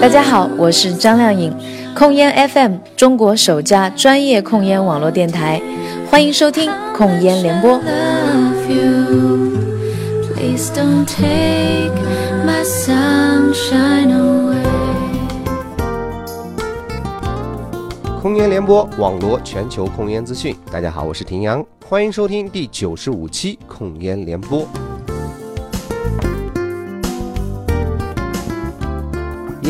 大家好，我是张靓颖，控烟 FM 中国首家专业控烟网络电台，欢迎收听控烟联播。控烟联播网罗全球控烟资讯。大家好，我是庭阳，欢迎收听第九十五期控烟联播。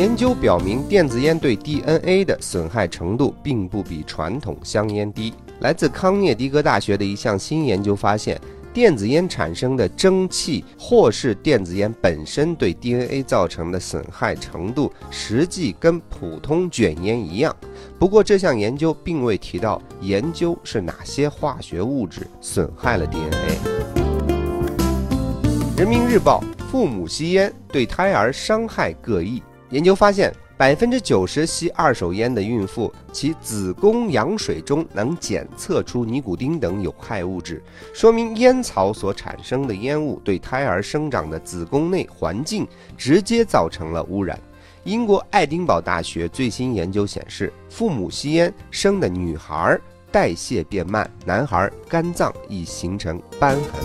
研究表明，电子烟对 DNA 的损害程度并不比传统香烟低。来自康涅狄格大学的一项新研究发现。电子烟产生的蒸汽，或是电子烟本身对 DNA 造成的损害程度，实际跟普通卷烟一样。不过，这项研究并未提到研究是哪些化学物质损害了 DNA。人民日报：父母吸烟对胎儿伤害各异。研究发现。百分之九十吸二手烟的孕妇，其子宫羊水中能检测出尼古丁等有害物质，说明烟草所产生的烟雾对胎儿生长的子宫内环境直接造成了污染。英国爱丁堡大学最新研究显示，父母吸烟生的女孩代谢变慢，男孩肝脏易形成瘢痕。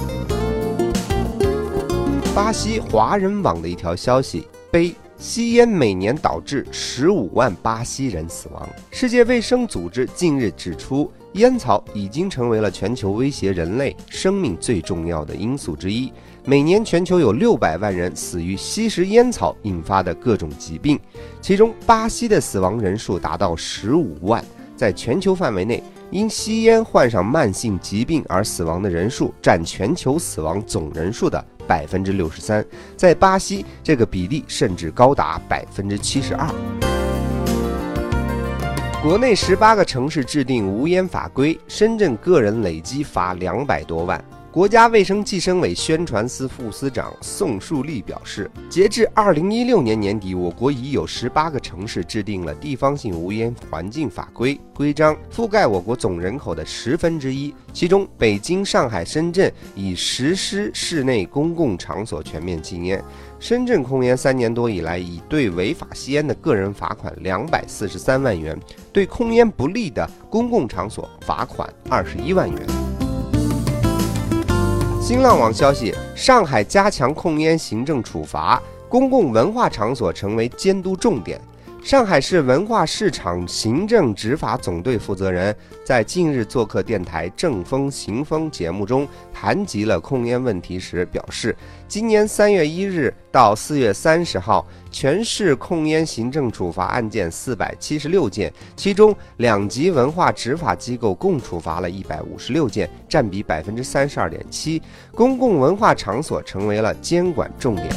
巴西华人网的一条消息：悲。吸烟每年导致十五万巴西人死亡。世界卫生组织近日指出，烟草已经成为了全球威胁人类生命最重要的因素之一。每年全球有六百万人死于吸食烟草引发的各种疾病，其中巴西的死亡人数达到十五万。在全球范围内，因吸烟患上慢性疾病而死亡的人数占全球死亡总人数的。百分之六十三，在巴西，这个比例甚至高达百分之七十二。国内十八个城市制定无烟法规，深圳个人累计罚两百多万。国家卫生计生委宣传司副司长宋树立表示，截至二零一六年年底，我国已有十八个城市制定了地方性无烟环境法规规章，覆盖我国总人口的十分之一。其中，北京、上海、深圳已实施室内公共场所全面禁烟。深圳控烟三年多以来，已对违法吸烟的个人罚款两百四十三万元，对控烟不利的公共场所罚款二十一万元。新浪网消息：上海加强控烟行政处罚，公共文化场所成为监督重点。上海市文化市场行政执法总队负责人在近日做客电台《正风行风》节目中谈及了控烟问题时表示，今年三月一日到四月三十号，全市控烟行政处罚案件四百七十六件，其中两级文化执法机构共处罚了一百五十六件，占比百分之三十二点七，公共文化场所成为了监管重点。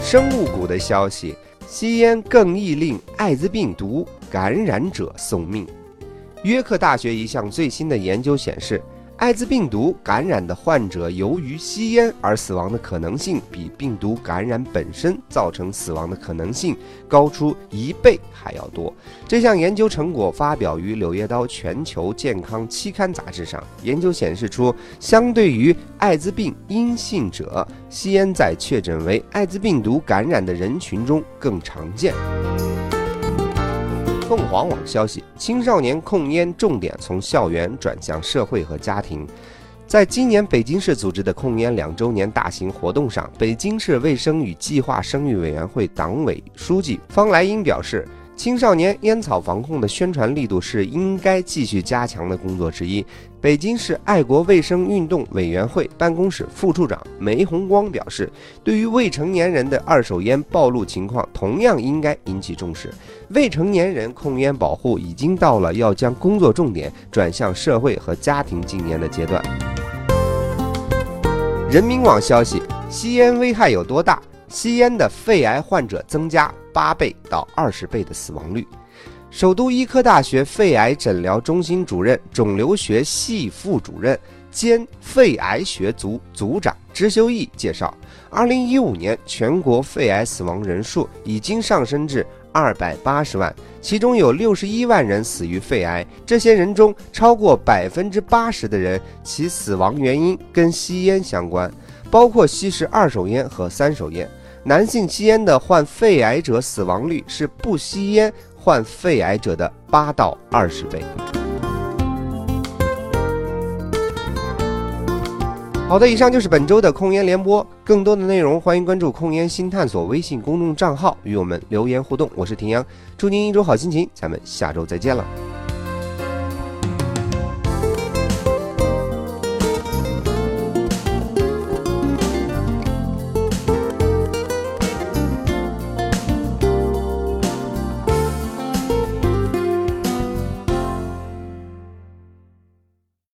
生物股的消息。吸烟更易令艾滋病毒感染者送命。约克大学一项最新的研究显示。艾滋病毒感染的患者由于吸烟而死亡的可能性，比病毒感染本身造成死亡的可能性高出一倍还要多。这项研究成果发表于《柳叶刀全球健康期刊》杂志上。研究显示出，相对于艾滋病阴性者，吸烟在确诊为艾滋病毒感染的人群中更常见。凤凰网消息：青少年控烟重点从校园转向社会和家庭。在今年北京市组织的控烟两周年大型活动上，北京市卫生与计划生育委员会党委书记方来英表示。青少年烟草防控的宣传力度是应该继续加强的工作之一。北京市爱国卫生运动委员会办公室副处长梅红光表示，对于未成年人的二手烟暴露情况，同样应该引起重视。未成年人控烟保护已经到了要将工作重点转向社会和家庭禁烟的阶段。人民网消息：吸烟危害有多大？吸烟的肺癌患者增加。八倍到二十倍的死亡率。首都医科大学肺癌诊疗中心主任、肿瘤学系副主任兼肺癌学组组长支修义介绍，二零一五年全国肺癌死亡人数已经上升至二百八十万，其中有六十一万人死于肺癌。这些人中，超过百分之八十的人其死亡原因跟吸烟相关。包括吸食二手烟和三手烟。男性吸烟的患肺癌者死亡率是不吸烟患肺癌者的八到二十倍。好的，以上就是本周的控烟联播。更多的内容，欢迎关注“控烟新探索”微信公众账号，与我们留言互动。我是庭阳，祝您一周好心情，咱们下周再见了。